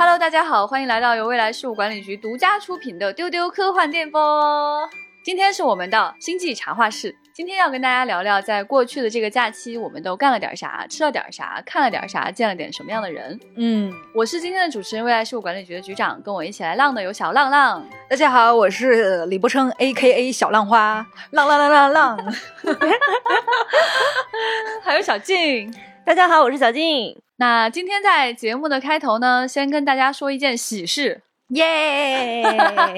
Hello，大家好，欢迎来到由未来事务管理局独家出品的丢丢科幻电波。今天是我们的星际茶话室，今天要跟大家聊聊，在过去的这个假期，我们都干了点啥，吃了点啥，看了点啥，见了点什么样的人。嗯，我是今天的主持人，未来事务管理局的局长，跟我一起来浪的有小浪浪。大家好，我是李伯琛，A K A 小浪花，浪浪浪浪浪。还有小静。大家好，我是小静。那今天在节目的开头呢，先跟大家说一件喜事，耶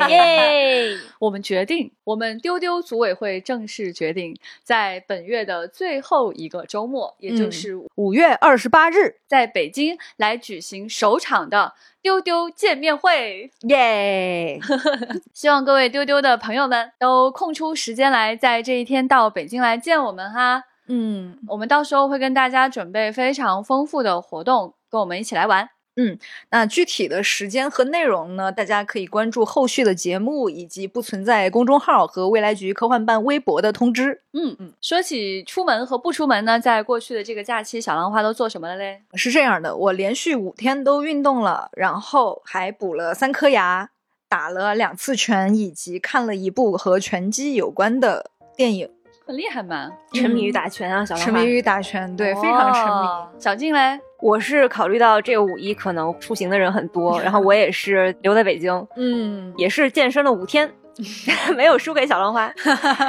耶！我们决定，我们丢丢组委会正式决定，在本月的最后一个周末，也就是五月二十八日，在北京来举行首场的丢丢见面会，耶！希望各位丢丢的朋友们都空出时间来，在这一天到北京来见我们哈。嗯，我们到时候会跟大家准备非常丰富的活动，跟我们一起来玩。嗯，那具体的时间和内容呢？大家可以关注后续的节目以及不存在公众号和未来局科幻办微博的通知。嗯嗯，说起出门和不出门呢，在过去的这个假期，小浪花都做什么了嘞？是这样的，我连续五天都运动了，然后还补了三颗牙，打了两次拳，以及看了一部和拳击有关的电影。很厉害嘛，沉迷于打拳啊，小沉迷于打拳，对，非常沉迷。小静嘞，我是考虑到这个五一可能出行的人很多，然后我也是留在北京，嗯，也是健身了五天，没有输给小浪花。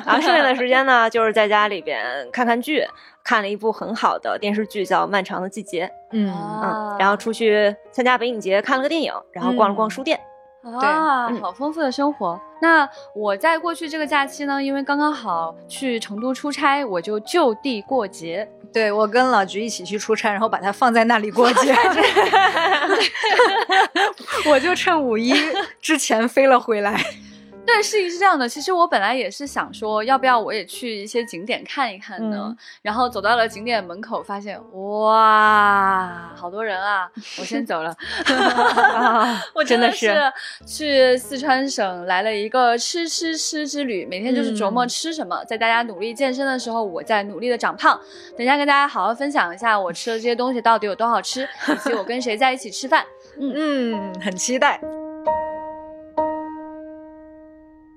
然后剩下的时间呢，就是在家里边看看剧，看了一部很好的电视剧叫《漫长的季节》，嗯嗯，然后出去参加北影节看了个电影，然后逛了逛书店。啊，好丰富的生活。那我在过去这个假期呢，因为刚刚好去成都出差，我就就地过节。对我跟老菊一起去出差，然后把它放在那里过节。我就趁五一之前飞了回来。对，事情是这样的。其实我本来也是想说，要不要我也去一些景点看一看呢？然后走到了景点门口，发现哇，好多人啊！我先走了。我真的是去四川省来了一个吃吃吃之旅，每天就是琢磨吃什么。在大家努力健身的时候，我在努力的长胖。等一下跟大家好好分享一下我吃的这些东西到底有多好吃，以及我跟谁在一起吃饭。嗯嗯，很期待。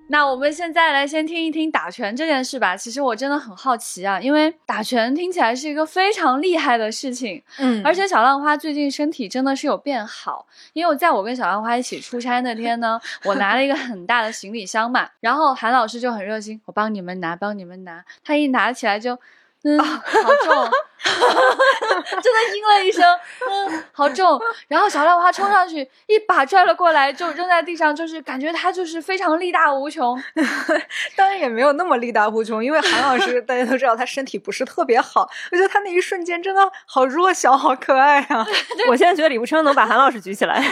那我们现在来先听一听打拳这件事吧。其实我真的很好奇啊，因为打拳听起来是一个非常厉害的事情。嗯，而且小浪花最近身体真的是有变好，因为我在我跟小浪花一起出差那天呢，我拿了一个很大的行李箱嘛，然后韩老师就很热心，我帮你们拿，帮你们拿。他一拿起来就。嗯，好重，真的应了一声，嗯，好重。然后小浪花冲上去，一把拽了过来，就扔在地上，就是感觉他就是非常力大无穷。当然也没有那么力大无穷，因为韩老师 大家都知道他身体不是特别好。我觉得他那一瞬间真的好弱小，好可爱啊！我现在觉得李步琛能把韩老师举起来，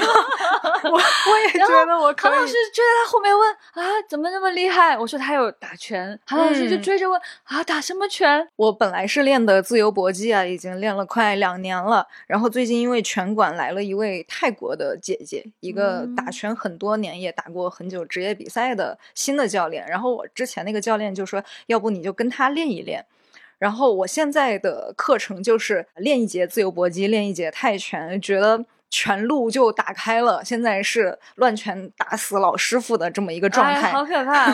我我也觉得我可以。韩老师追在他后面问啊，怎么那么厉害？我说他有打拳，韩老师就追着问啊，打什么拳？我。本来是练的自由搏击啊，已经练了快两年了。然后最近因为拳馆来了一位泰国的姐姐，一个打拳很多年也打过很久职业比赛的新的教练。然后我之前那个教练就说，要不你就跟他练一练。然后我现在的课程就是练一节自由搏击，练一节泰拳，觉得。全路就打开了，现在是乱拳打死老师傅的这么一个状态，好可怕。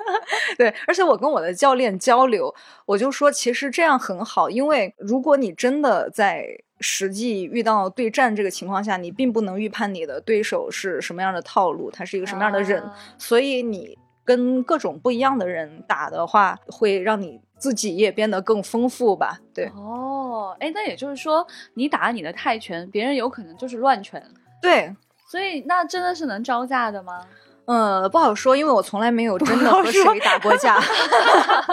对，而且我跟我的教练交流，我就说其实这样很好，因为如果你真的在实际遇到对战这个情况下，你并不能预判你的对手是什么样的套路，他是一个什么样的人，所以你跟各种不一样的人打的话，会让你自己也变得更丰富吧？对。哦。哦，哎，那也就是说，你打你的泰拳，别人有可能就是乱拳。对，所以那真的是能招架的吗？嗯，不好说，因为我从来没有真的和谁打过架。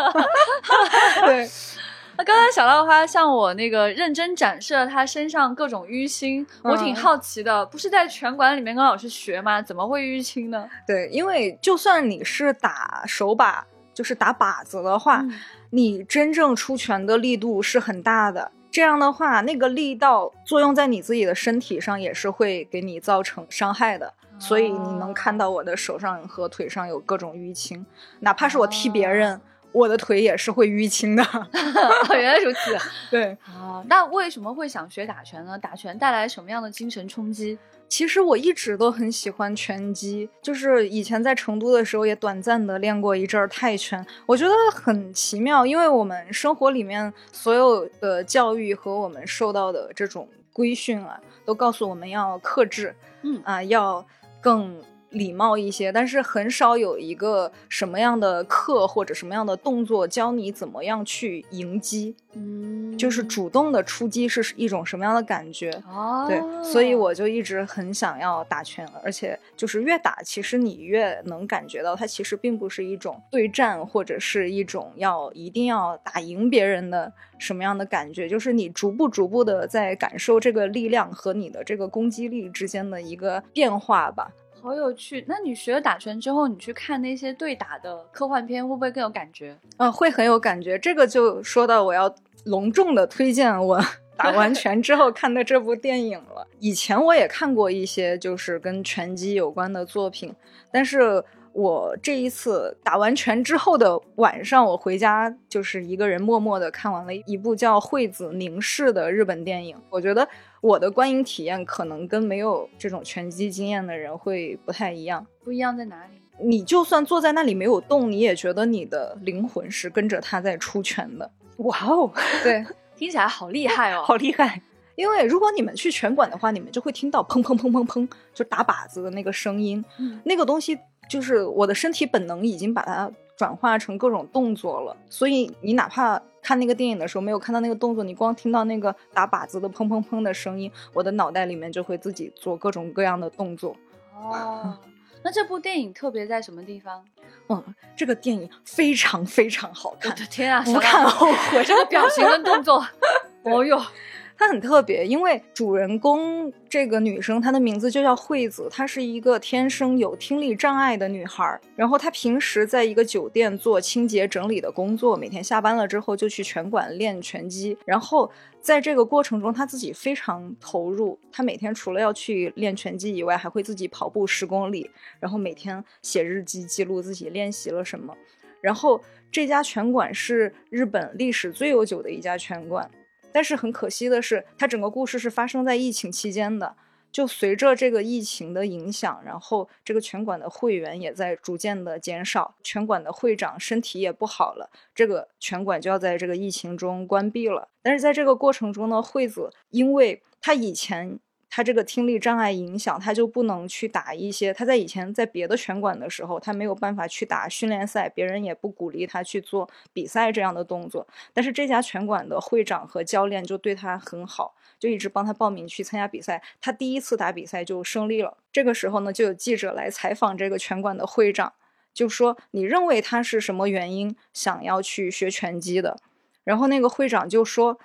对，那刚才小浪花向我那个认真展示了他身上各种淤青，我挺好奇的，不是在拳馆里面跟老师学吗？怎么会淤青呢？对，因为就算你是打手把，就是打靶子的话。你真正出拳的力度是很大的，这样的话，那个力道作用在你自己的身体上也是会给你造成伤害的。所以你能看到我的手上和腿上有各种淤青，哪怕是我踢别人，我的腿也是会淤青的。哦，原来如此。对，啊，那为什么会想学打拳呢？打拳带来什么样的精神冲击？其实我一直都很喜欢拳击，就是以前在成都的时候也短暂的练过一阵儿泰拳，我觉得很奇妙，因为我们生活里面所有的教育和我们受到的这种规训啊，都告诉我们要克制，嗯啊，要更。礼貌一些，但是很少有一个什么样的课或者什么样的动作教你怎么样去迎击，嗯就是主动的出击是一种什么样的感觉。哦，对，所以我就一直很想要打拳，而且就是越打，其实你越能感觉到它其实并不是一种对战，或者是一种要一定要打赢别人的什么样的感觉，就是你逐步逐步的在感受这个力量和你的这个攻击力之间的一个变化吧。好有趣。那你学了打拳之后，你去看那些对打的科幻片，会不会更有感觉？嗯、会很有感觉。这个就说到我要隆重的推荐我 打完拳之后看的这部电影了。以前我也看过一些就是跟拳击有关的作品，但是我这一次打完拳之后的晚上，我回家就是一个人默默的看完了一部叫《惠子凝视》的日本电影。我觉得我的观影体验可能跟没有这种拳击经验的人会不太一样。不一样在哪里？你就算坐在那里没有动，你也觉得你的灵魂是跟着他在出拳的。哇哦，对，听起来好厉害哦！好厉害！因为如果你们去拳馆的话，你们就会听到砰砰砰砰砰，就打靶子的那个声音。嗯那个东西就是我的身体本能已经把它转化成各种动作了，所以你哪怕看那个电影的时候没有看到那个动作，你光听到那个打靶子的砰砰砰的声音，我的脑袋里面就会自己做各种各样的动作。哦，那这部电影特别在什么地方？嗯，这个电影非常非常好看我，的天啊，不看娜后悔。这个表情跟动作，哦哟，她很特别，因为主人公这个女生，她的名字就叫惠子，她是一个天生有听力障碍的女孩。然后她平时在一个酒店做清洁整理的工作，每天下班了之后就去拳馆练拳击。然后在这个过程中，她自己非常投入。她每天除了要去练拳击以外，还会自己跑步十公里，然后每天写日记记录自己练习了什么。然后这家拳馆是日本历史最悠久的一家拳馆。但是很可惜的是，它整个故事是发生在疫情期间的。就随着这个疫情的影响，然后这个拳馆的会员也在逐渐的减少，拳馆的会长身体也不好了，这个拳馆就要在这个疫情中关闭了。但是在这个过程中呢，惠子因为他以前他这个听力障碍影响，他就不能去打一些。他在以前在别的拳馆的时候，他没有办法去打训练赛，别人也不鼓励他去做比赛这样的动作。但是这家拳馆的会长和教练就对他很好，就一直帮他报名去参加比赛。他第一次打比赛就胜利了。这个时候呢，就有记者来采访这个拳馆的会长，就说：“你认为他是什么原因想要去学拳击的？”然后那个会长就说。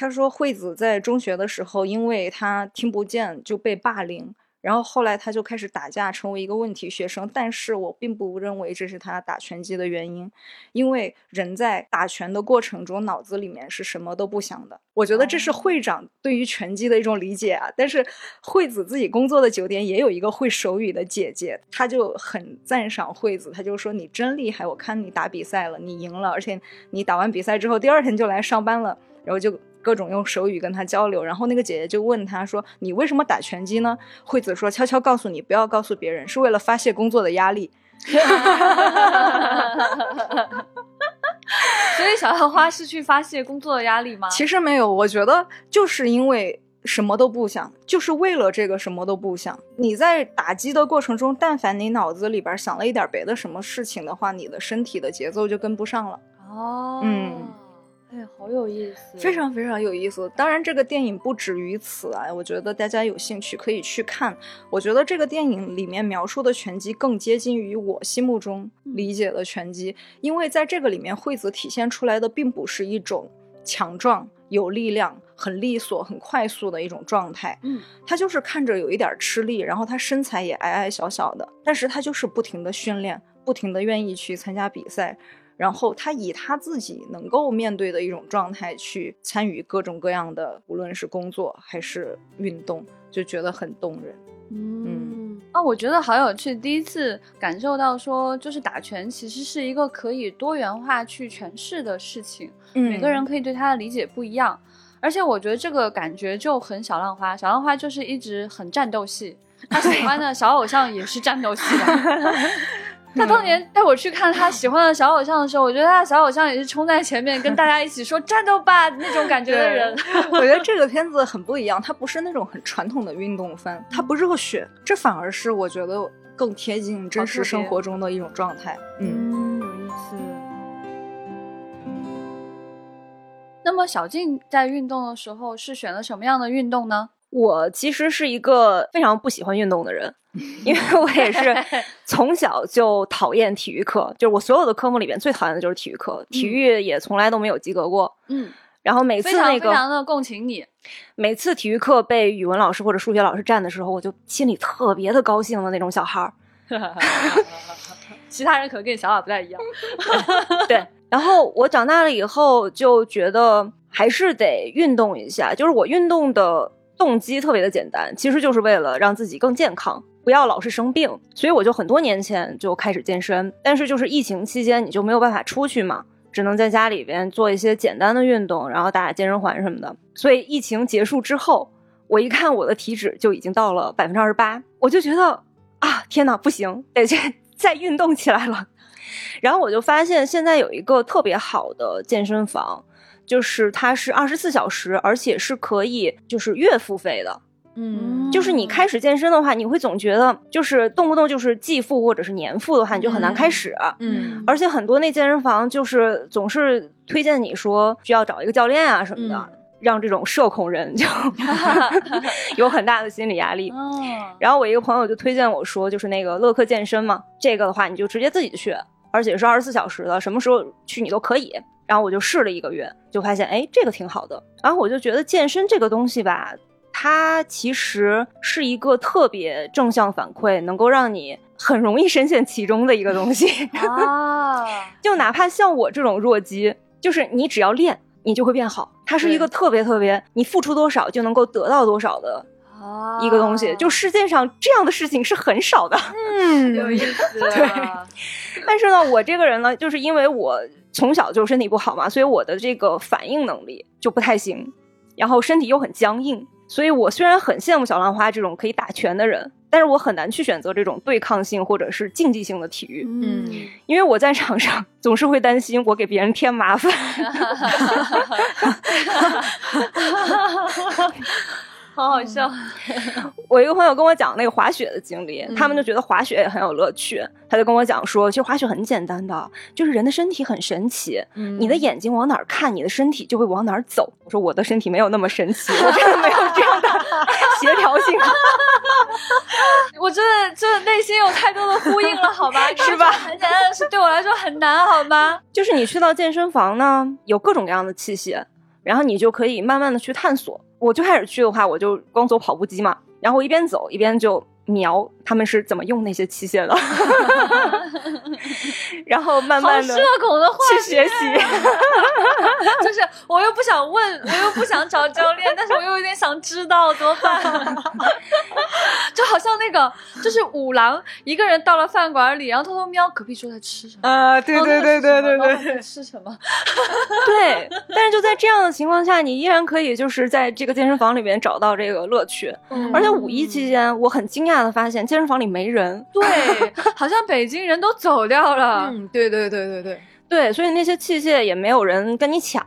他说，惠子在中学的时候，因为他听不见就被霸凌，然后后来他就开始打架，成为一个问题学生。但是我并不认为这是他打拳击的原因，因为人在打拳的过程中，脑子里面是什么都不想的。我觉得这是会长对于拳击的一种理解啊。但是惠子自己工作的酒店也有一个会手语的姐姐，她就很赞赏惠子，她就说：“你真厉害，我看你打比赛了，你赢了，而且你打完比赛之后，第二天就来上班了。”然后就。各种用手语跟他交流，然后那个姐姐就问他说：“你为什么打拳击呢？”惠子说：“悄悄告诉你，不要告诉别人，是为了发泄工作的压力。” 所以小浪花是去发泄工作的压力吗？其实没有，我觉得就是因为什么都不想，就是为了这个什么都不想。你在打击的过程中，但凡你脑子里边想了一点别的什么事情的话，你的身体的节奏就跟不上了。哦，嗯。哎，好有意思，非常非常有意思。当然，这个电影不止于此啊，我觉得大家有兴趣可以去看。我觉得这个电影里面描述的拳击更接近于我心目中理解的拳击，因为在这个里面，惠子体现出来的并不是一种强壮、有力量、很利索、很快速的一种状态。嗯，他就是看着有一点吃力，然后他身材也矮矮小小的，但是他就是不停的训练，不停的愿意去参加比赛。然后他以他自己能够面对的一种状态去参与各种各样的，无论是工作还是运动，就觉得很动人。嗯，哦，啊，我觉得好有趣，第一次感受到说，就是打拳其实是一个可以多元化去诠释的事情，每个人可以对他的理解不一样。而且我觉得这个感觉就很小浪花，小浪花就是一直很战斗系，他喜欢的小偶像也是战斗系的。他当年带我去看他喜欢的小偶像的时候，我觉得他的小偶像也是冲在前面跟大家一起说战斗吧那种感觉的人。我觉得这个片子很不一样，它不是那种很传统的运动番，它不热血，这反而是我觉得更贴近真实生活中的一种状态。嗯，有意思。那么小静在运动的时候是选了什么样的运动呢？我其实是一个非常不喜欢运动的人。因为我也是从小就讨厌体育课，就是我所有的科目里边最讨厌的就是体育课，体育也从来都没有及格过。嗯，然后每次那个非常的共情你，每次体育课被语文老师或者数学老师占的时候，我就心里特别的高兴的那种小孩儿。其他人可能跟你想法不太一样。对，然后我长大了以后就觉得还是得运动一下，就是我运动的动机特别的简单，其实就是为了让自己更健康。不要老是生病，所以我就很多年前就开始健身。但是就是疫情期间，你就没有办法出去嘛，只能在家里边做一些简单的运动，然后打打健身环什么的。所以疫情结束之后，我一看我的体脂就已经到了百分之二十八，我就觉得啊，天哪，不行，得再再运动起来了。然后我就发现现在有一个特别好的健身房，就是它是二十四小时，而且是可以就是月付费的。嗯，就是你开始健身的话，你会总觉得就是动不动就是季付或者是年付的话，你就很难开始。嗯，而且很多那健身房就是总是推荐你说需要找一个教练啊什么的，让这种社恐人就 有很大的心理压力。然后我一个朋友就推荐我说，就是那个乐客健身嘛，这个的话你就直接自己去，而且是二十四小时的，什么时候去你都可以。然后我就试了一个月，就发现哎，这个挺好的。然后我就觉得健身这个东西吧。它其实是一个特别正向反馈，能够让你很容易深陷其中的一个东西 啊！就哪怕像我这种弱鸡，就是你只要练，你就会变好。它是一个特别特别，你付出多少就能够得到多少的一个东西。就世界上这样的事情是很少的。嗯，有意思。对。但是呢，我这个人呢，就是因为我从小就身体不好嘛，所以我的这个反应能力就不太行，然后身体又很僵硬。所以，我虽然很羡慕小浪花这种可以打拳的人，但是我很难去选择这种对抗性或者是竞技性的体育。嗯，因为我在场上总是会担心我给别人添麻烦。好好笑！我一个朋友跟我讲那个滑雪的经历，他们就觉得滑雪也很有乐趣。他就跟我讲说，其实滑雪很简单的，就是人的身体很神奇，你的眼睛往哪儿看，你的身体就会往哪儿走。我说我的身体没有那么神奇，我真的没有这样的 协调性。我真的，真的内心有太多的呼应了，好吧？是吧？很简单的事对我来说很难，好吗？就是你去到健身房呢，有各种各样的器械，然后你就可以慢慢的去探索。我最开始去的话，我就光走跑步机嘛，然后一边走一边就瞄他们是怎么用那些器械的，然后慢慢的社恐的话去学习，就是我又不想问，我又不想找教练，但是我又有点想知道怎么办，就好像那个就是五郎一个人到了饭馆里，然后偷偷瞄隔壁桌在吃什么。啊，对对对对对对，吃什么？对，但是就在这样的情况下，你依然可以就是在这个健身房里面找到这个乐趣，而且五一期间，我很惊讶的发现健身房里没人，对，好像北京人都走掉了，嗯，对对对对对对，所以那些器械也没有人跟你抢，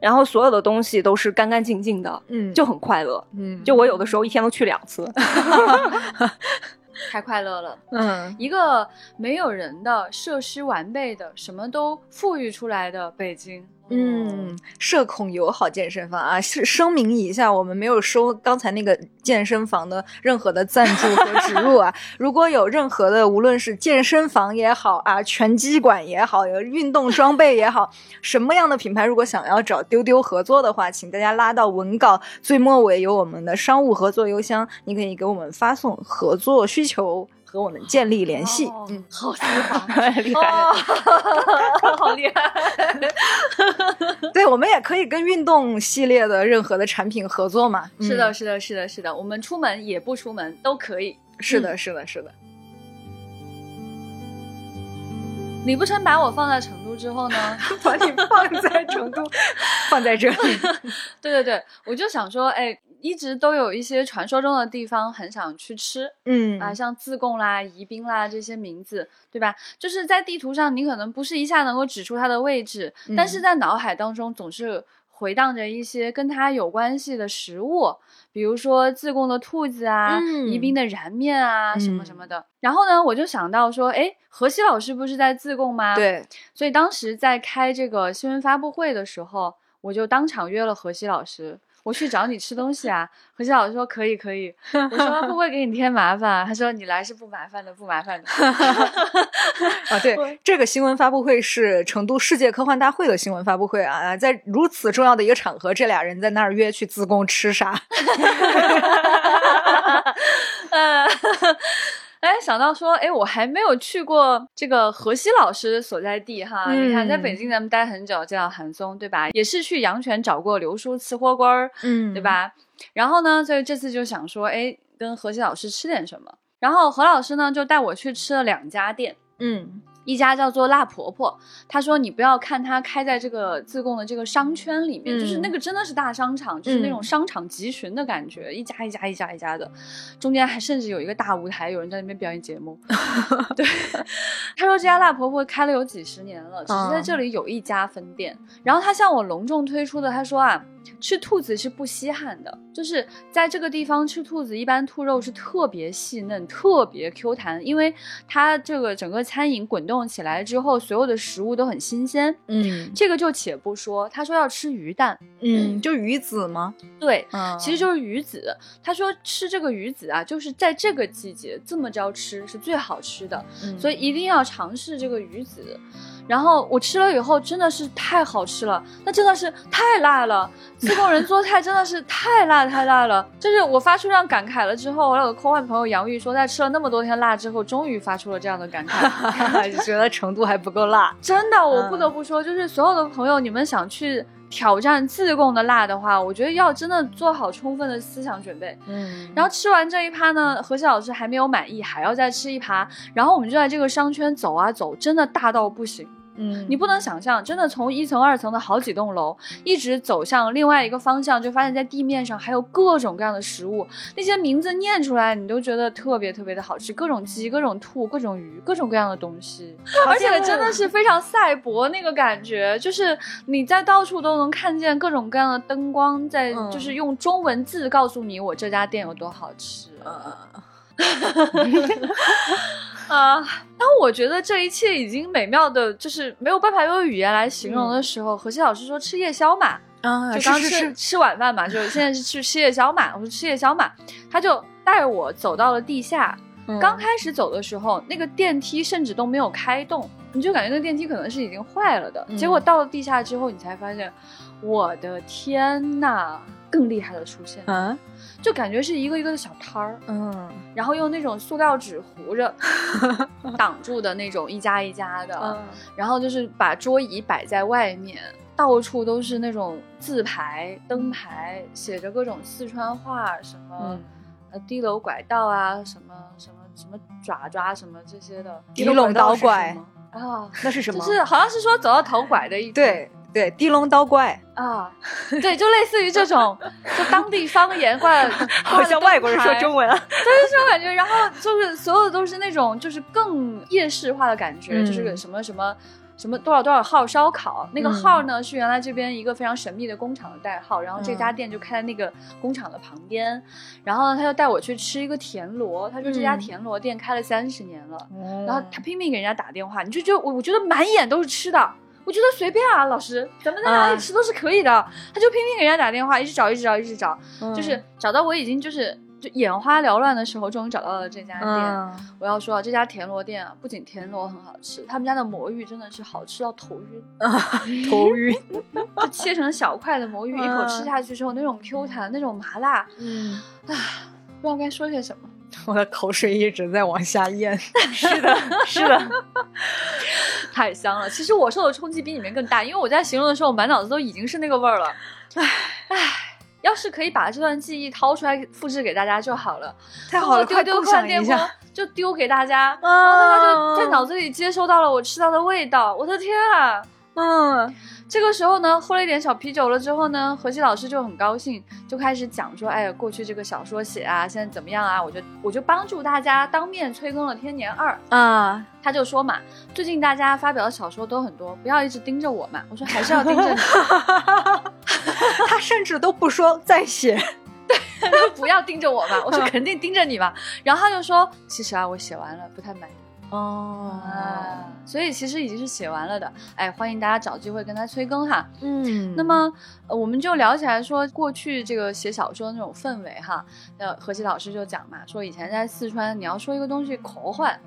然后所有的东西都是干干净净的，嗯，就很快乐，嗯，就我有的时候一天都去两次。太快乐了，嗯，一个没有人的设施完备的，什么都富裕出来的北京。嗯，社恐友好健身房啊，是声明一下，我们没有收刚才那个健身房的任何的赞助和植入啊。如果有任何的，无论是健身房也好啊，拳击馆也好，有运动装备也好，什么样的品牌，如果想要找丢丢合作的话，请大家拉到文稿最末尾有我们的商务合作邮箱，你可以给我们发送合作需求。和我们建立联系，嗯，好丝滑，厉害，好厉害。对，我们也可以跟运动系列的任何的产品合作嘛。是的，是的，是的，是的，我们出门也不出门都可以。是的，是的，是的。李不成把我放在成都之后呢，把你放在成都，放在这里。对对对，我就想说，哎，一直都有一些传说中的地方很想去吃，嗯啊，像自贡啦、宜宾啦这些名字，对吧？就是在地图上你可能不是一下能够指出它的位置，但是在脑海当中总是回荡着一些跟它有关系的食物，比如说自贡的兔子啊，嗯宜宾的燃面啊，什么嗯什么的。然后呢，我就想到说，哎，何西老师不是在自贡吗？。对，所以当时在开这个新闻发布会的时候，我就当场约了何西老师，我去找你吃东西啊。何小老师说可以可以，我说会不会给你添麻烦啊？他说你来是不麻烦的，不麻烦的。啊，对，这个新闻发布会是成都世界科幻大会的新闻发布会啊，在如此重要的一个场合，这俩人在那儿约去自贡吃啥？呃，哎，想到说，哎，我还没有去过这个何西老师所在地哈。你看，在北嗯京咱们待很久，见到韩松，对吧？也是去阳泉找过刘叔吃火锅儿，嗯对？吧？然后呢，所以这次就想说，哎，跟何西老师吃点什么。然后何老师呢，就带我去吃了两家店，嗯一家叫做辣婆婆。她说你不要看它开在这个自贡的这个商圈里面，就是嗯那个真的是大商场，就是那种嗯商场集群的感觉，一家一家一家一家的，中间还甚至有一个大舞台，有人在那边表演节目。对，她说这家辣婆婆开了有几十年了，只是在嗯这里有一家分店。然后她向我隆重推出的，她说啊，吃兔子是不稀罕的，就是在这个地方吃兔子，一般兔肉是特别细嫩、特别 Q 弹，因为它这个整个餐饮滚动起来之后，所有的食物都很新鲜。嗯这个就且不说，他说要吃鱼蛋，嗯，就鱼子吗？对，嗯，其实就是鱼子。他说吃这个鱼子啊，就是在这个季节这么着吃是最好吃的，嗯所以一定要尝试这个鱼子。然后我吃了以后真的是太好吃了，那真的是太辣了。自贡人做菜真的是太辣太辣了，就是我发出这样感慨了之后，我有个科幻朋友杨玉说，在吃了那么多天辣之后，终于发出了这样的感慨。就觉得程度还不够辣。真的，我不嗯得不说，就是所有的朋友，你们想去挑战自贡的辣的话，我觉得要真的做好充分的思想准备。嗯然后吃完这一趴呢，何西老师还没有满意，还要再吃一趴。然后我们就在这个商圈走啊走，真的大到不行。嗯。你不能想象，真的从一层、二层的好几栋楼，一直走向另外一个方向，就发现在地面上还有各种各样的食物，那些名字念出来，你都觉得特别特别的好吃，各种鸡、各种兔、各种鱼、各种各样的东西，而且真的是非常赛博那个感觉，就是你在到处都能看见各种各样的灯光，在嗯就是用中文字告诉你我这家店有多好吃。啊！当我觉得这一切已经美妙的，就是没有办法用语言来形容的时候，何西老师说吃夜宵嘛，啊，就是刚吃吃晚饭嘛，就现在是去吃夜宵嘛。我说吃夜宵嘛，他就带我走到了地下。嗯刚开始走的时候，那个电梯甚至都没有开动，你就感觉那个电梯可能是已经坏了的。嗯结果到了地下之后，你才发现，我的天呐，更厉害的出现，嗯就感觉是一个一个的小摊儿。嗯然后用那种塑料纸糊着 挡住的那种一家一家的，嗯然后就是把桌椅摆在外面，到处都是那种字牌、灯牌，写着各种四川话，什么、嗯呃低楼拐道啊，什么什么什么爪爪什么这些的，低楼倒拐啊，那是什么？就是好像是说走到头拐的意思。对对，地龙刀怪，啊，对，就类似于这种，就当地方言话，好像外国人说中文。啊，对。就是这种感觉。然后就是所有的都是那种就是更夜市化的感觉，嗯就是什么什么。什么多少多少号烧烤？那个嗯号呢、是原来这边一个非常神秘的工厂的代号，然后这家嗯店就开在那个工厂的旁边。然后呢，他就带我去吃一个田螺，他说这家嗯田螺店开了三十年了，然然后他拼命给人家打电话，你就觉得我我觉得满眼都是吃的，我觉得随便啊，老师，咱们在哪里啊吃都是可以的。他就拼命给人家打电话，一直找，一直找，一直找，嗯就是找到我已经就是就眼花缭乱的时候，终于找到了这家店。嗯我要说啊，这家田螺店啊，不仅田螺很好吃，他们家的魔芋真的是好吃到头晕，头晕，就切成小块的魔芋，一口嗯吃下去之后那种 Q 弹，那种麻辣，嗯，不知道该说些什么。我的口水一直在往下咽。是的，是的，太香了。其实我受的冲击比你们更大，因为我在形容的时候，我满脑子都已经是那个味儿了。唉唉，要是可以把这段记忆掏出来复制给大家就好了。太好了，丢丢快共快电波享一下。就丢给大家，然后大家就在脑子里接收到了我吃到的味道。我的天啊！嗯这个时候呢，喝了一点小啤酒了之后呢，何西老师就很高兴，就开始讲说，哎呀，过去这个小说写啊，现在怎么样啊？我就我就帮助大家当面催更了《天年二》。啊，他就说嘛，最近大家发表的小说都很多，不要一直盯着我嘛。我说还是要盯着你，他甚至都不说再写。不要盯着我嘛。我说肯定盯着你嘛。然后他就说，其实啊，我写完了，不太满意。哦啊，所以其实已经是写完了的。哎，欢迎大家找机会跟他催更哈。嗯那么，呃我们就聊起来说，过去这个写小说的那种氛围哈。呃，何西老师就讲嘛，说以前在四川，你要说一个东西科幻，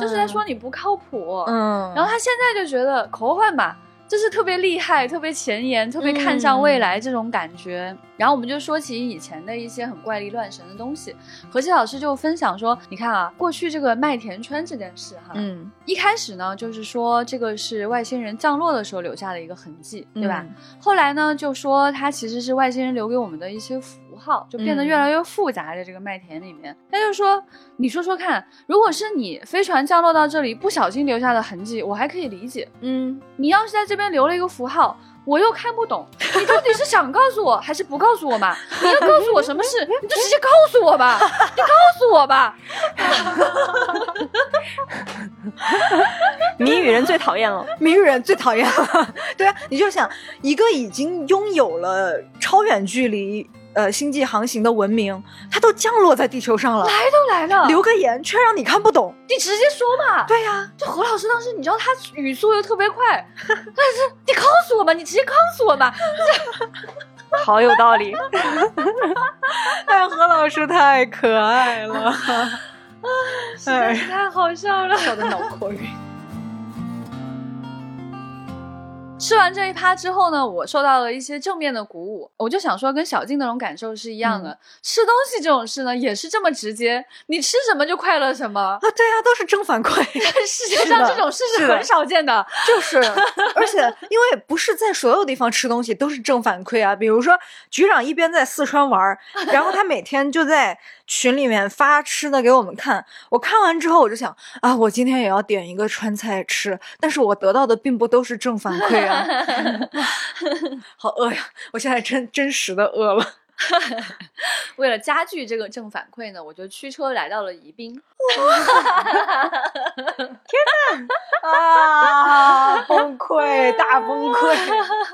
就是在说你不靠谱。嗯，然后他现在就觉得口幻嘛，就是特别厉害、特别前沿、特别看向未来这种感觉。然后我们就说起以前的一些很怪力乱神的东西，何西老师就分享说，你看啊，过去这个麦田圈这件事哈，嗯，一开始呢，就是说这个是外星人降落的时候留下的一个痕迹，对吧？嗯后来呢，就说它其实是外星人留给我们的一些符号，就变得嗯越来越复杂，在这个麦田里面。他就说，你说说看，如果是你飞船降落到这里不小心留下的痕迹，我还可以理解。嗯，你要是在这边留了一个符号，我又看不懂，你到底是想告诉我还是不告诉我嘛？你要告诉我什么事，你就直接告诉我吧，你告诉我吧。谜语人最讨厌了。谜语人最讨厌了。对啊，你就想一个已经拥有了超远距离呃星际航行的文明，它都降落在地球上了，来都来了，留个言却让你看不懂。你直接说嘛。对呀、就何老师当时，你知道他语速又特别快，但是你告诉我嘛，你直接告诉我嘛。好有道理。哎，何老师太可爱了，实在是太好笑了。笑的脑壳晕。吃完这一趴之后呢，我受到了一些正面的鼓舞，我就想说，跟小静那种感受是一样的。嗯吃东西这种事呢，也是这么直接，你吃什么就快乐什么。啊，对啊、都是正反馈。世界上这种事是很少见的。就是，而且因为不是在所有地方吃东西都是正反馈啊。比如说，局长一边在四川玩儿，然后他每天就在群里面发吃的给我们看。我看完之后，我就想啊，我今天也要点一个川菜吃，但是我得到的并不都是正反馈啊。好饿呀！我现在真真实的饿了。为了加剧这个正反馈呢，我就驱车来到了宜宾。啊，崩溃，大崩溃。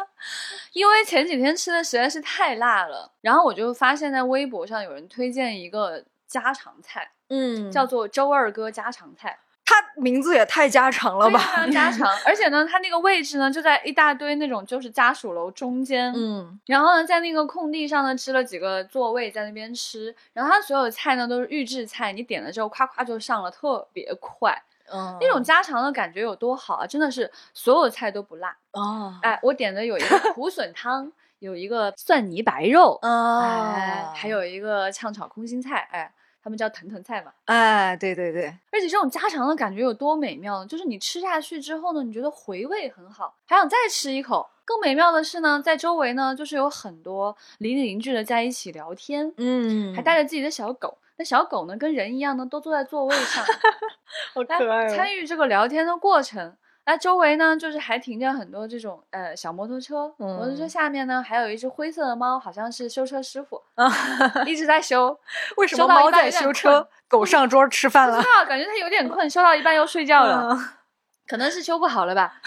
因为前几天吃的实在是太辣了，然后我就发现，在微博上有人推荐一个家常菜，嗯叫做周二哥家常菜。他名字也太家常了吧？非常家常，而且呢，它那个位置呢就在一大堆那种就是家属楼中间，嗯。然后呢，在那个空地上呢支了几个座位在那边吃，然后它所有的菜呢都是预制菜，你点了之后夸夸就上了，特别快，嗯。那种家常的感觉有多好啊！真的是所有菜都不辣，哦。哎，我点的有一个苦笋汤，有一个蒜泥白肉，哦。哎，还有一个炝炒空心菜，哎。他们叫腾腾菜嘛，哎，对对对，而且这种家常的感觉有多美妙呢？就是你吃下去之后呢，你觉得回味很好，还想再吃一口。更美妙的是呢，在周围呢，就是有很多邻里邻居的在一起聊天，嗯还带着自己的小狗。那小狗呢，跟人一样呢，都坐在座位上，好来参与这个聊天的过程。那周围呢，就是还停着很多这种呃小摩托车，摩托车嗯下面呢还有一只灰色的猫，好像是修车师傅，啊，一直在修。为什么猫在修车，狗上桌吃饭了不知？道，感觉它有点困，修到一半又睡觉了。嗯 可能是修不好了吧。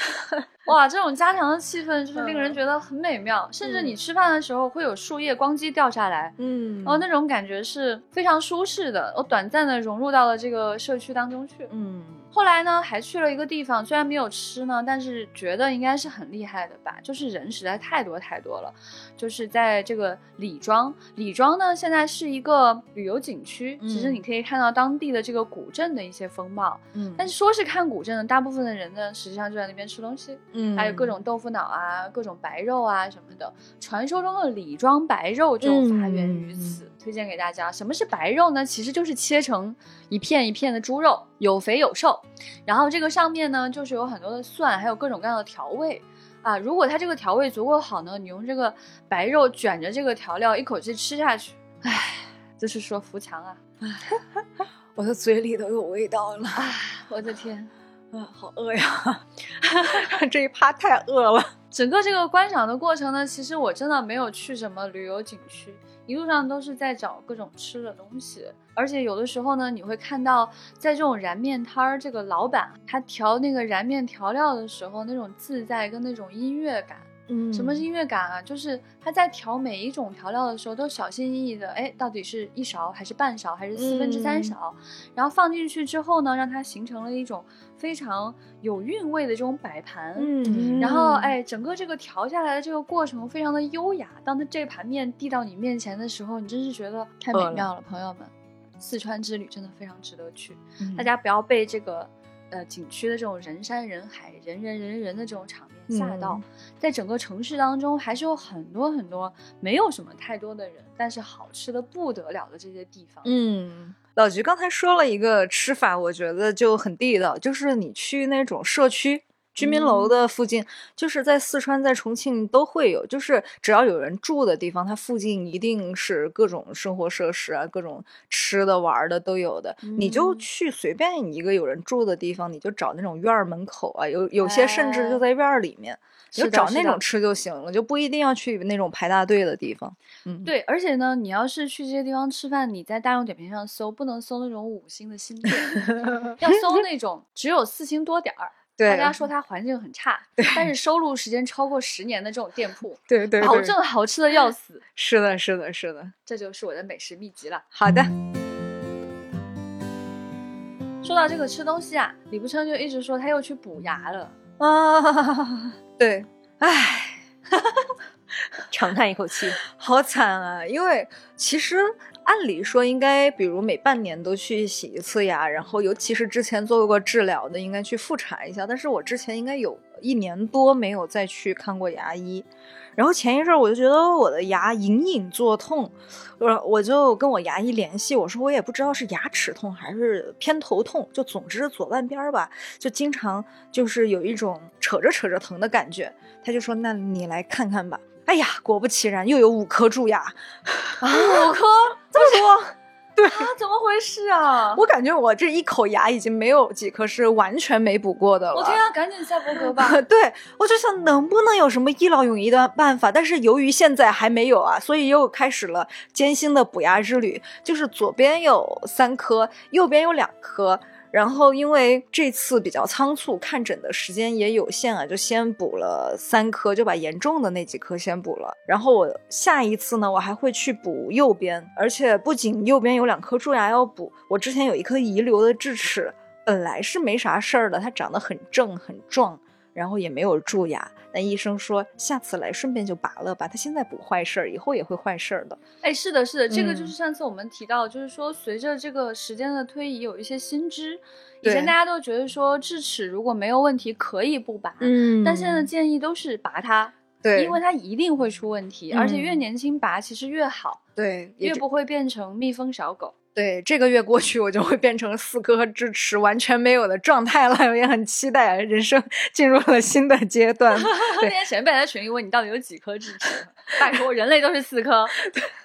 哇，这种家常的气氛就是令人嗯觉得很美妙，甚至你嗯吃饭的时候会有树叶光机掉下来，嗯哦，那种感觉是非常舒适的。我短暂的融入到了这个社区当中去。嗯后来呢，还去了一个地方，虽然没有吃呢，但是觉得应该是很厉害的吧。就是人实在太多太多了，就是在这个李庄，李庄呢现在是一个旅游景区，其实嗯你可以看到当地的这个古镇的一些风貌。嗯但是说是看古镇的，大部分的人呢，实际上就在那边吃东西，嗯还有各种豆腐脑啊、各种白肉啊什么的。传说中的李庄白肉就发源于此，推荐给大家。什么是白肉呢？其实就是切成一片一片的猪肉，有肥有瘦。然后这个上面呢，就是有很多的蒜，还有各种各样的调味。啊，如果它这个调味足够好呢，你用这个白肉卷着这个调料一口气吃下去，唉，就是说扶墙啊，我的嘴里都有味道了，啊，我的天！啊，好饿呀！这一趴太饿了。整个这个观赏的过程呢，其实我真的没有去什么旅游景区，一路上都是在找各种吃的东西。而且有的时候呢，你会看到在这种燃面摊儿，这个老板他调那个燃面调料的时候，那种自在跟那种音乐感。嗯什么是音乐感啊？就是他在调每一种调料的时候，都小心翼翼的，哎，到底是一勺还是半勺还是四分之三嗯勺？然后放进去之后呢，让它形成了一种非常有韵味的这种摆盘。嗯然后，哎，整个这个调下来的这个过程非常的优雅。当它这盘面递到你面前的时候，你真是觉得太美妙了，朋友们。四川之旅真的非常值得去，嗯大家不要被这个呃景区的这种人山人海、人人人人的这种场面吓到。嗯在整个城市当中，还是有很多很多没有什么太多的人，但是好吃的不得了的这些地方。嗯，老菊刚才说了一个吃法，我觉得就很地道，就是你去那种社区。居民楼的附近，就是在四川、在重庆都会有，就是只要有人住的地方，它附近一定是各种生活设施啊，各种吃的、玩的都有的。你就嗯去随便一个有人住的地方，你就找那种院儿门口啊，有有些甚至就哎在院儿里面，你就找那种吃就行了，就不一定要去那种排大队的地方。嗯，对，而且呢，你要是去这些地方吃饭，你在大众点评上搜，不能搜那种五星的星店，要搜那种只有四星多点儿。对，大家说它环境很差，但是收录时间超过十年的这种店铺，对对对保证好吃的要死。是的，是的，是的。这就是我的美食秘籍了。好的，说到这个吃东西啊，李不琛就一直说他又去补牙了。啊，对，唉，长叹一口气。好惨啊！因为其实按理说应该，比如每半年都去洗一次牙，然后尤其是之前做过治疗的，应该去复查一下。但是我之前应该有一年多没有再去看过牙医。然后前一阵我就觉得我的牙隐隐作痛，我我就跟我牙医联系，我说我也不知道是牙齿痛还是偏头痛，就总之左半边儿吧，就经常就是有一种扯着扯着疼的感觉。他就说那你来看看吧。哎呀，果不其然，又有五颗蛀牙。啊，五颗 这么多？对啊，怎么回事啊？我感觉我这一口牙已经没有几颗是完全没补过的了。我天啊，赶紧下播歌吧！对，我就想能不能有什么一劳永逸的办法，但是由于现在还没有啊，所以又开始了艰辛的补牙之旅。就是左边有三颗，右边有两颗。然后因为这次比较仓促，看诊的时间也有限啊，就先补了三颗，就把严重的那几颗先补了。然后我下一次呢，我还会去补右边，而且不仅右边有两颗蛀牙要补，我之前有一颗遗留的智齿，本来是没啥事儿的，它长得很正很壮。然后也没有蛀牙，但医生说下次来顺便就拔了吧，他现在不坏事儿，以后也会坏事儿的。哎，是的，是的，这个就嗯是上次我们提到，就是说随着这个时间的推移，有一些新知。以前大家都觉得说智齿如果没有问题可以不拔，嗯但现在的建议都是拔它，对，因为它一定会出问题，而且越嗯年轻拔其实越好，对越不会变成蜜蜂小狗。对这个月过去，我就会变成四颗智齿完全没有的状态了，我也很期待人生进入了新的阶段。那天前辈在群里问你到底有几颗智齿，拜托，人类都是四颗。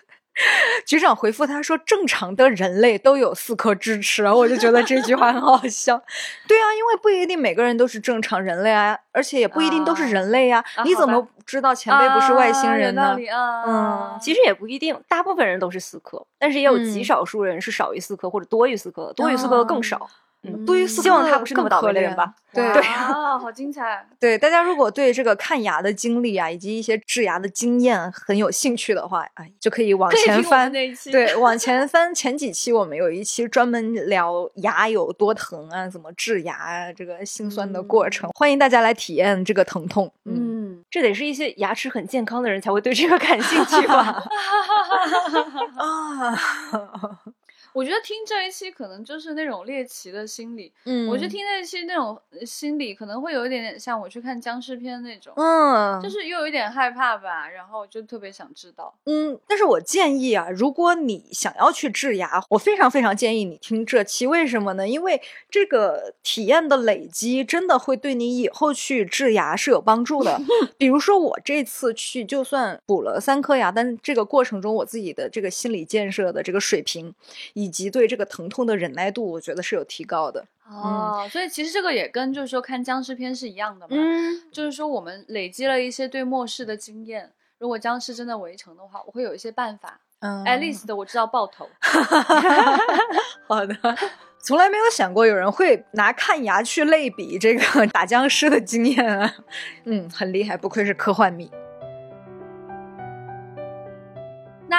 局长回复他说：“正常的人类都有四颗智齿。”然后我就觉得这句话很好笑。对啊，因为不一定每个人都是正常人类啊，而且也不一定都是人类呀、啊你怎么知道前辈不是外星人呢？啊有道理啊，嗯其实也不一定，大部分人都是四颗，但是也有极嗯少数人是少于四颗或者多于四颗，多于四颗的更少。嗯，对于四希望他不是那么倒霉的人吧？对对啊好精彩。对，大家如果对这个看牙的经历啊，以及一些治牙的经验很有兴趣的话，哎，就可以往前翻。那一期，对，往前翻前几期，我们有一期专门聊牙有多疼啊，怎么治牙啊，这个心酸的过程，欢迎大家来体验这个疼痛。嗯，嗯，这得是一些牙齿很健康的人才会对这个感兴趣吧？啊，我觉得听这一期可能就是那种猎奇的心理，嗯我去听这一期那种呃心理，可能会有一点点像我去看僵尸片那种，嗯，就是又有一点害怕吧，然后就特别想知道。嗯，但是我建议啊，如果你想要去治牙，我非常非常建议你听这期。为什么呢？因为这个体验的累积，真的会对你以后去治牙是有帮助的。比如说我这次去，就算补了三颗牙，但是这个过程中我自己的这个心理建设的这个水平，以及对这个疼痛的忍耐度，我觉得是有提高的。哦，所以其实这个也跟就是说看僵尸片是一样的嘛，嗯，就是说我们累积了一些对末世的经验。如果僵尸真的围城的话，我会有一些办法。嗯 at least 我知道爆头。好的。从来没有想过有人会拿看牙去类比这个 打僵尸的经验啊，嗯，很厉害，不愧是科幻迷。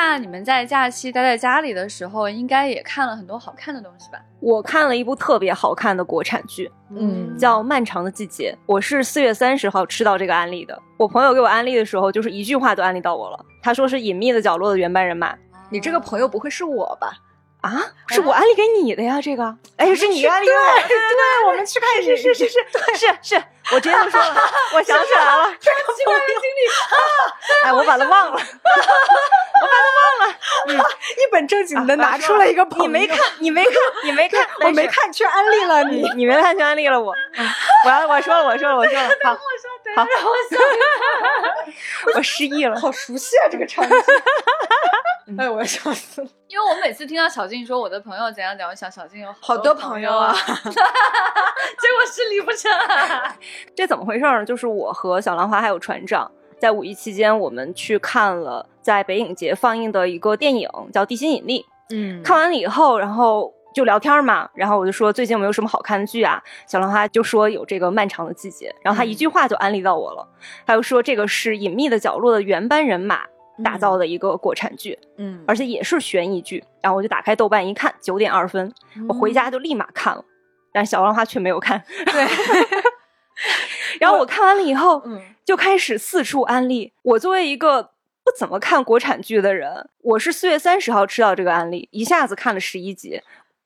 那你们在假期待在家里的时候，应该也看了很多好看的东西吧？我看了一部特别好看的国产剧，嗯叫《漫长的季节》。我是四月三十号吃到这个安利的。我朋友给我安利的时候，就是一句话都安利到我了。他说是《隐秘的角落》的原班人马你这个朋友不会是我吧？啊，是我安利给你的呀，这个。哎，是你安利给我对，我们去看，是是是是是是，我直接就说了，我想起来了，这个奇怪的经历啊，哎，我把它忘了。我把它忘了 一本正经的拿出了一个朋友，你没看，你没看，你没看，我没看，却安利了你。你没看却安利了我。嗯我要我说了，我说了，我说了，好，好，我失忆了。好熟悉啊，这个场景。哎，我要笑死了。因为我每次听到小静说我的朋友怎样怎样，我想小静有好多朋友啊，结果是李不成啊。这怎么回事呢？就是我和小兰花还有船长在五一期间，我们去看了在北影节放映的一个电影，叫《地心引力》。嗯看完了以后，然后就聊天嘛，然后我就说最近有没有什么好看的剧啊？小兰花就说有这个《漫长的季节》，然后他一句话就安利到我了，他就说这个是《隐秘的角落》的原班人马打造的一个国产剧，嗯而且也是悬疑剧。然后我就打开豆瓣一看，九点二分，我回家就立马看了，但是小兰花却没有看。对，然后我看完了以后，嗯就开始四处安利。我作为一个不怎么看国产剧的人，我是四月三十号吃到这个安利，一下子看了十一集，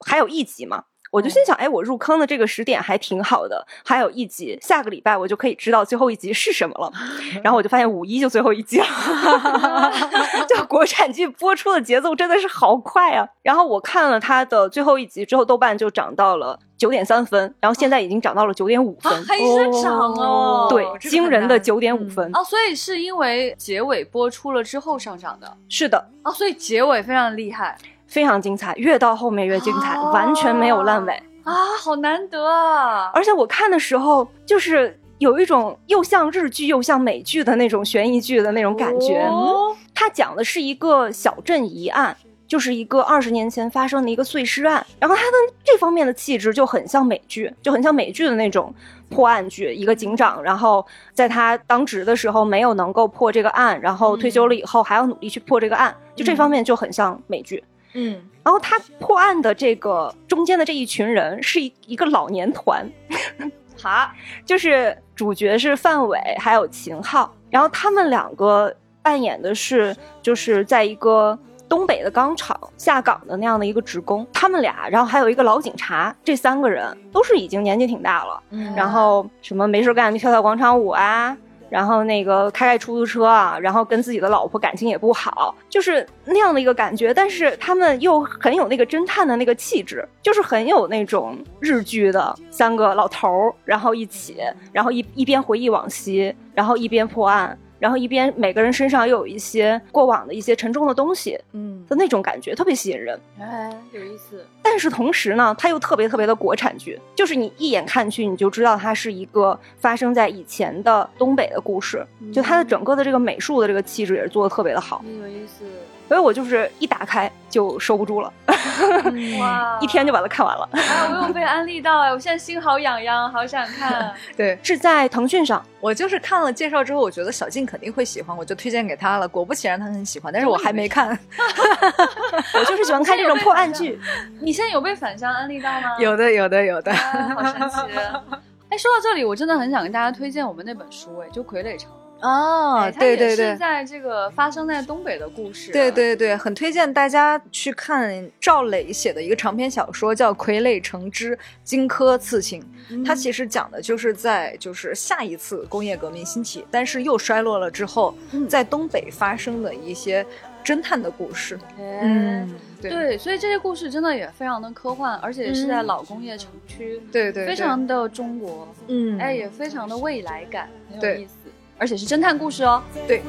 还有一集嘛。我就心想，哎，我入坑的这个时点还挺好的，还有一集，下个礼拜我就可以知道最后一集是什么了。然后我就发现五一就最后一集了，就国产剧播出的节奏真的是好快啊！然后我看了它的最后一集之后，豆瓣就涨到了九点三分，然后现在已经涨到了九点五分，还是涨哦，对，这个惊人的九点五嗯分。哦，所以是因为结尾播出了之后上涨的是的，哦，所以结尾非常厉害非常精彩，越到后面越精彩，哦完全没有烂尾。啊，好难得啊！而且我看的时候，就是有一种又像日剧又像美剧的那种悬疑剧的那种感觉。哦它讲的是一个小镇疑案，就是一个二十年前发生的一个碎尸案，然后它的这方面的气质就很像美剧，就很像美剧的那种破案剧。一个警长，然后在他当值的时候没有能够破这个案，然后退休了以后还要努力去破这个案，就这方面就很像美剧。嗯。然后他破案的这个中间的这一群人是一一个老年团，哈，就是主角是范伟还有秦昊，然后他们两个扮演的是就是在一个东北的钢厂下岗的那样的一个职工，他们俩，然后还有一个老警察，这三个人都是已经年纪挺大了，嗯。然后什么没事干就跳跳广场舞啊。然后那个开开出租车啊，然后跟自己的老婆感情也不好，就是那样的一个感觉。但是他们又很有那个侦探的那个气质，就是很有那种日剧的三个老头儿，然后一起，然后一一边回忆往昔，然后一边破案，然后一边每个人身上又有一些过往的一些沉重的东西嗯的那种感觉，特别吸引人。哎，有意思。但是同时呢，它又特别特别的国产剧，就是你一眼看去，你就知道它是一个发生在以前的东北的故事，就它的整个的这个美术的这个气质也是做的特别的好，有意思。所以我就是一打开就收不住了，哇，一天就把它看完了。哎，我有被安利到哎，我现在心好痒痒，好想看。对是在腾讯上，我就是看了介绍之后，我觉得小静肯定会喜欢，我就推荐给她了。果不其然，她很喜欢，但是我还没看。我就是喜欢看这种破案剧。你现在有被反向安利到吗？有的，有的，有的。啊，好神奇。哎，说到这里，我真的很想跟大家推荐我们那本书，哎，就《傀儡城》。哦哎，它也是对对对。在这个发生在东北的故事。对，对对，很推荐大家去看赵磊写的一个长篇小说，叫《傀儡城之荆轲刺秦》。嗯它其实讲的就是在就是下一次工业革命兴起，但是又衰落了之后，嗯在东北发生的一些侦探的故事。嗯。嗯，对对，所以这些故事真的也非常的科幻，而且是在嗯老工业城区，对对，非常的中国，嗯，哎，也非常的未来感，很有对意思，而且是侦探故事哦。对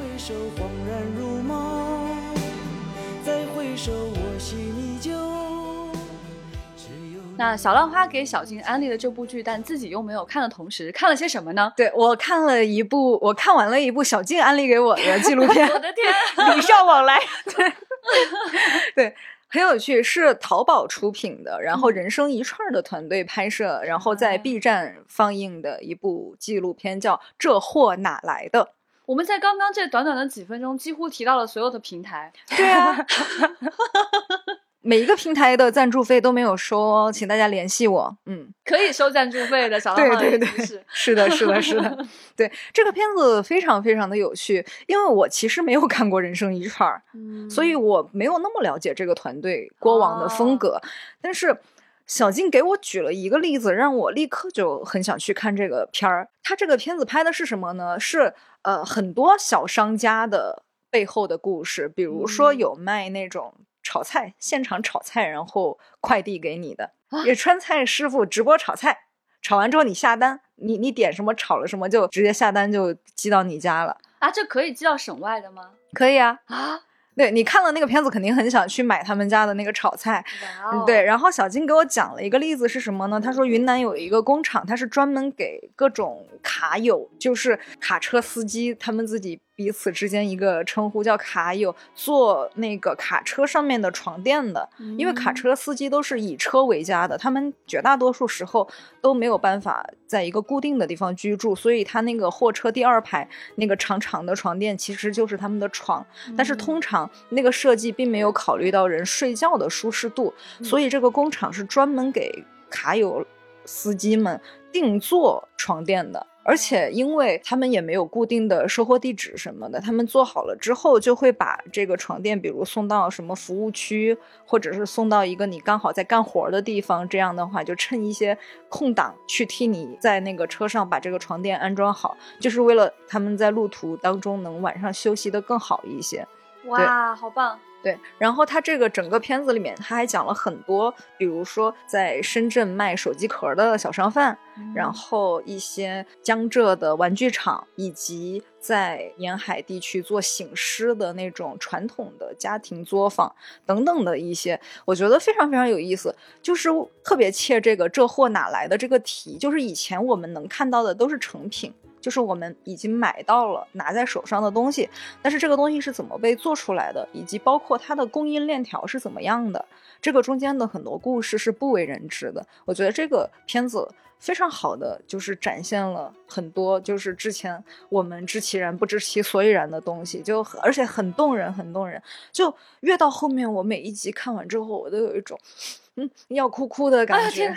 那小浪花给小静安利了这部剧，但自己又没有看的同时，看了些什么呢？对我看了一部，我看完了一部小静安利给我的纪录片，我的天，礼尚往来。对 对，很有趣，是淘宝出品的，然后嗯人生一串的团队拍摄，然后在哎 B 站放映的一部纪录片，叫《这货哪来的》。我们在刚刚这短短的几分钟，几乎提到了所有的平台。对啊，每一个平台的赞助费都没有收哦，请大家联系我。嗯，可以收赞助费的小对对对是，的，是的，是的，对这个片子非常非常的有趣，因为我其实没有看过《人生一串儿》，嗯所以我没有那么了解这个团队过往的哦风格，但是。小静给我举了一个例子，让我立刻就很想去看这个片儿。他这个片子拍的是什么呢？是呃很多小商家的背后的故事，比如说嗯有卖那种炒菜，现场炒菜，然后快递给你的；也川菜师傅直播炒菜，炒完之后你下单，你你点什么炒了什么就直接下单就寄到你家了。啊，这可以寄到省外的吗？可以啊，啊，对你看了那个片子，肯定很想去买他们家的那个炒菜。对，然后小金给我讲了一个例子是什么呢？他说云南有一个工厂，它是专门给各种卡友，就是卡车司机，他们自己彼此之间一个称呼叫卡友，做那个卡车上面的床垫的。因为卡嗯车司机都是以车为家的，他们绝大多数时候都没有办法在一个固定的地方居住，所以他那个货车第二排那个长长的床垫其实就是他们的床。但是嗯通常那个设计并没有考虑到人睡觉的舒适度，嗯所以这个工厂是专门给卡友司机们定做床垫的。而且，因为他们也没有固定的收货地址什么的，他们做好了之后，就会把这个床垫，比如送到什么服务区，或者是送到一个你刚好在干活的地方。这样的话，就趁一些空档去替你在那个车上把这个床垫安装好，就是为了他们在路途当中能晚上休息的更好一些。哇，好棒！对，然后他这个整个片子里面，他还讲了很多，比如说在深圳卖手机壳的小商贩，然嗯后一些江浙的玩具厂，以及在沿海地区做醒狮的那种传统的家庭作坊等等的一些，我觉得非常非常有意思，就是特别切这个这货哪来的这个题，就是以前我们能看到的都是成品。就是我们已经买到了拿在手上的东西，但是这个东西是怎么被做出来的，以及包括它的供应链条是怎么样的，这个中间的很多故事是不为人知的。我觉得这个片子非常好的就是展现了很多就是之前我们知其然不知其所以然的东西，就而且很动人，很动人。就越到后面，我每一集看完之后，我都有一种嗯要哭哭的感觉。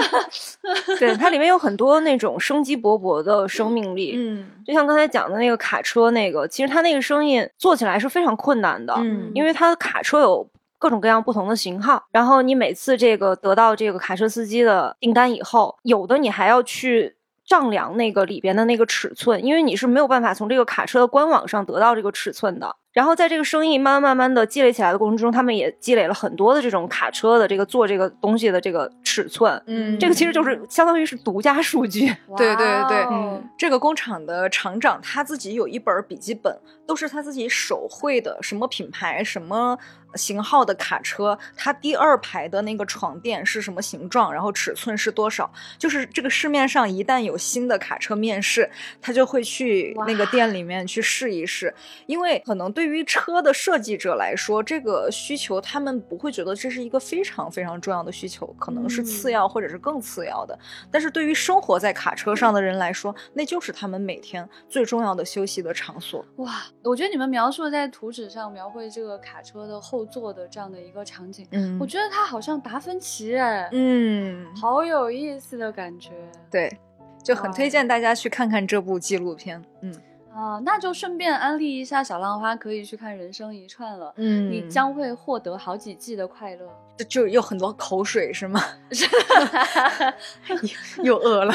对，它里面有很多那种生机勃勃的生命力。嗯就像刚才讲的那个卡车，那个其实它那个生意做起来是非常困难的，嗯因为它的卡车有各种各样不同的型号，然后你每次这个得到这个卡车司机的订单以后，有的你还要去。丈量那个里边的那个尺寸，因为你是没有办法从这个卡车的官网上得到这个尺寸的。然后在这个生意慢慢慢慢的积累起来的过程中，他们也积累了很多的这种卡车的这个做这个东西的这个尺寸。嗯这个其实就是相当于是独家数据。对对对嗯这个工厂的厂长他自己有一本笔记本，都是他自己手绘的，什么品牌、什么型号的卡车，它第二排的那个床垫是什么形状，然后尺寸是多少。就是这个市面上一旦有新的卡车面世，他就会去那个店里面去试一试，因为可能对于车的设计者来说，这个需求他们不会觉得这是一个非常非常重要的需求，可能是次嗯要或者是更次要的。但是对于生活在卡车上的人来说，那就是他们每天最重要的休息的场所。哇，我觉得你们描述在图纸上描绘这个卡车的后座的这样的一个场景，嗯我觉得它好像达芬奇哎，嗯，好有意思的感觉。对，就很推荐大家去看看这部纪录片。嗯啊，那就顺便安利一下小浪花，可以去看《人生一串》了。嗯你将会获得好几季的快乐。就就有很多口水是吗？又饿了。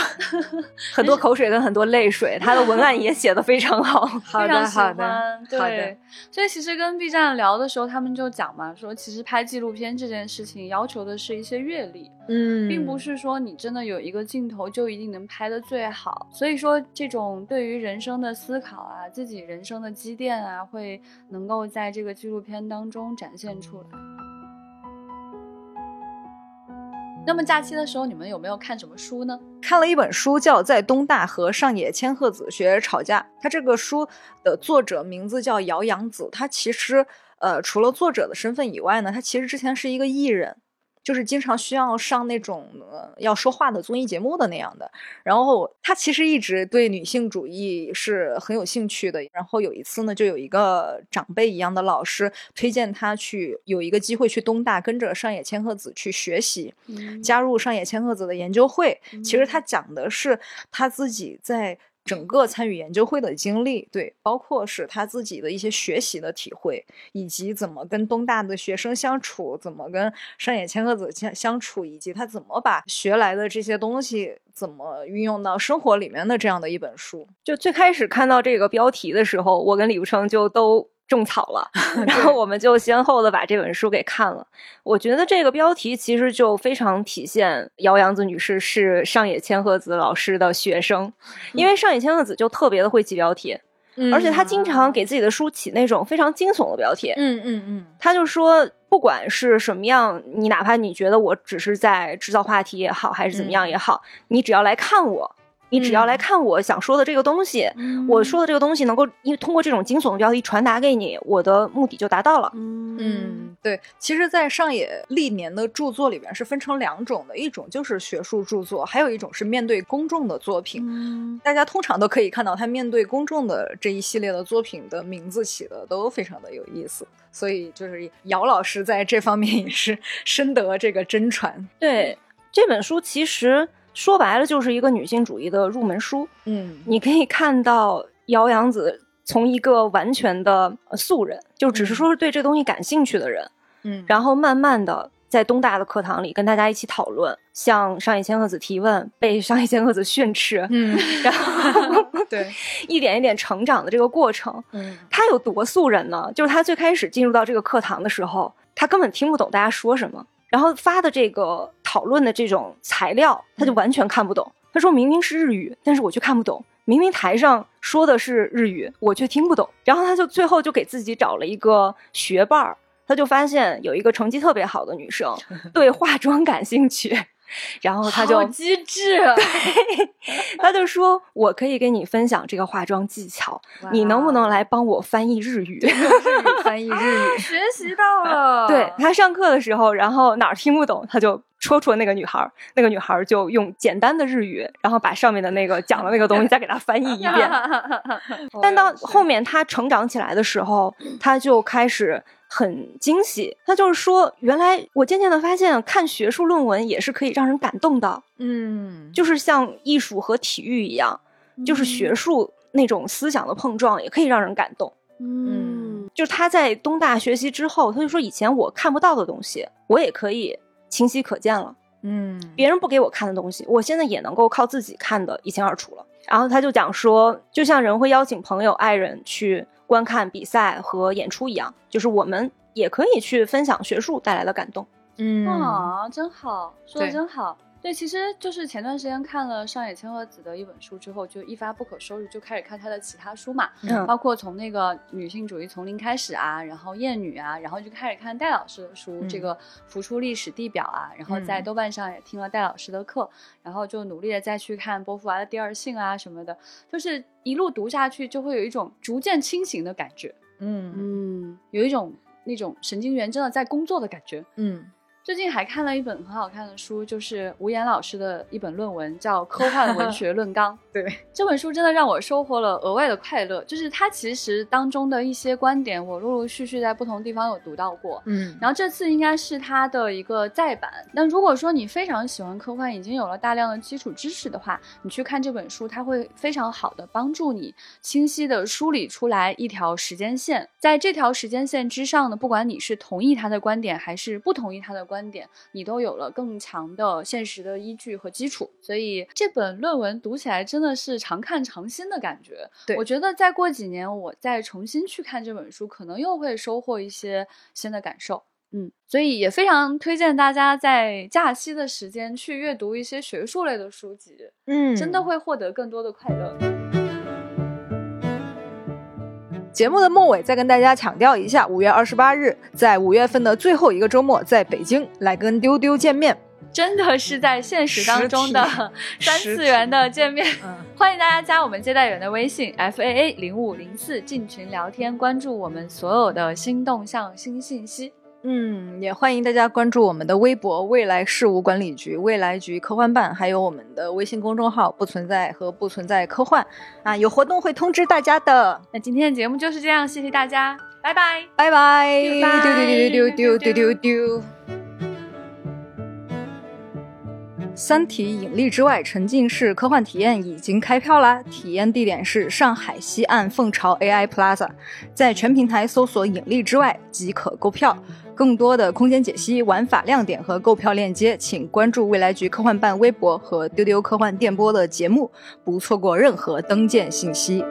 很多口水跟很多泪水，他的文案也写的非常好。好的，非常喜好的，好的。所以其实跟 B 站聊的时候，他们就讲嘛，说其实拍纪录片这件事情要求的是一些阅历，嗯并不是说你真的有一个镜头就一定能拍得最好。所以说，这种对于人生的思考啊，自己人生的积淀啊，会能够在这个纪录片当中展现出来。那么假期的时候，你们有没有看什么书呢？看了一本书，叫《在东大和上野千鹤子学吵架》。它这个书的作者名字叫姚洋子，他其实呃除了作者的身份以外呢，他其实之前是一个艺人。就是经常需要上那种呃要说话的综艺节目的那样的，然后他其实一直对女性主义是很有兴趣的。然后有一次呢，就有一个长辈一样的老师推荐他去有一个机会去东大跟着上野千鹤子去学习，嗯加入上野千鹤子的研究会。其实他讲的是他自己在整个参与研究会的经历，对，包括是他自己的一些学习的体会，以及怎么跟东大的学生相处，怎么跟上野千鹤子相相处，以及他怎么把学来的这些东西怎么运用到生活里面的这样的一本书。就最开始看到这个标题的时候，我跟李无成就都种草了，然后我们就先后的把这本书给看了。我觉得这个标题其实就非常体现姚洋子女士是上野千鹤子老师的学生，因为上野千鹤子就特别的会起标题，而且她经常给自己的书起那种非常惊悚的标题。嗯嗯嗯他就说，不管是什么样，你哪怕你觉得我只是在制造话题也好，还是怎么样也好，你只要来看我，你只要来看我想说的这个东西，我说的这个东西能够因为通过这种惊悚的标题传达给你，我的目的就达到了。嗯，对，其实，在上野历年的著作里边是分成两种的，一种就是学术著作，还有一种是面对公众的作品。嗯大家通常都可以看到，他面对公众的这一系列的作品的名字起的都非常的有意思，所以就是姚老师在这方面也是 深得这个真传。对这本书，其实说白了就是一个女性主义的入门书。嗯你可以看到姚洋子从一个完全的呃素人，就只是说是对这东西感兴趣的人，嗯然后慢慢的在东大的课堂里跟大家一起讨论，向上野千鹤子提问，被上野千鹤子训斥，嗯，然后对，一点一点成长的这个过程。嗯他有多素人呢？就是他最开始进入到这个课堂的时候，他根本听不懂大家说什么，然后发的这个讨论的这种材料，他就完全看不懂。他说明明是日语，但是我却看不懂。明明台上说的是日语，我却听不懂。然后他就最后就给自己找了一个学伴儿，他就发现有一个成绩特别好的女生 对化妆感兴趣，然后他就好机智，他就说：“我可以跟你分享这个化妆技巧，你能不能来帮我翻译日语？”日语翻译日语，学习到了。对他上课的时候，然后哪儿听不懂，他就戳戳那个女孩儿，那个女孩儿就用简单的日语，然后把上面的那个讲的那个东西再给他翻译一遍。但到后面他成长起来的时候，他就开始很惊喜。他就是说，原来我渐渐的发现，看学术论文也是可以让人感动的，嗯，就是像艺术和体育一样，就是学术那种思想的碰撞也可以让人感动。嗯就是他在东大学习之后，他就说以前我看不到的东西，我也可以清晰可见了。嗯别人不给我看的东西，我现在也能够靠自己看得一清二楚了。然后他就讲说，就像人会邀请朋友、爱人去观看比赛和演出一样，就是我们也可以去分享学术带来的感动。嗯啊，真好，说的真好。对，其实就是前段时间看了上野千鹤子的一本书之后，就一发不可收拾，就开始看她的其他书嘛，嗯。包括从那个女性主义从零开始啊，然后厌女啊，然后就开始看戴老师的书，这嗯。个浮出历史地表啊，然后在嗯。豆瓣上也听了戴老师的课，然后就努力的再去看波伏娃的《第二性》啊什么的，就是一路读下去，就会有一种逐渐清醒的感觉，嗯。嗯，有一种那种神经元真的在工作的感觉。嗯最近还看了一本很好看的书，就是吴岩老师的一本论文，叫《科幻文学论纲》。对，这本书真的让我收获了额外的快乐，就是它其实当中的一些观点，我陆陆续续在不同地方有读到过。嗯，然后这次应该是它的一个再版。那如果说你非常喜欢科幻，已经有了大量的基础知识的话，你去看这本书，它会非常好的帮助你清晰的梳理出来一条时间线。在这条时间线之上呢，不管你是同意他的观点还是不同意他的观点，你都有了更强的现实的依据和基础。所以这本论文读起来真的是常看常新的感觉。对我觉得再过几年，我再重新去看这本书，可能又会收获一些新的感受。嗯，所以也非常推荐大家在假期的时间去阅读一些学术类的书籍，嗯，真的。会获得更多的快乐。节目的末尾再跟大家强调一下，五月二十八日，在五月份的最后一个周末，在北京来跟丢丢见面。真的是在现实当中的 三次元的见面。嗯，欢迎大家加我们接待员的微信 f a a 零五零四进群聊天，关注我们所有的新动向、新信息。嗯，也欢迎大家关注我们的微博“未来事务管理局”、“未来局科幻办”，还有我们的微信公众号“不存在”和“不存在科幻”啊，有活动会通知大家的。那今天的节目就是这样，谢谢大家，拜拜。拜拜，丢丢丢丢丢丢丢丢。三体引力之外沉浸式科幻体验已经开票啦！体验地点是上海西岸凤巢 AI Plaza，在全平台搜索“引力之外”即可购票。更多的空间解析、玩法亮点和购票链接，请关注未来局科幻办微博和丢丢科幻电波的节目，不错过任何登舰信息。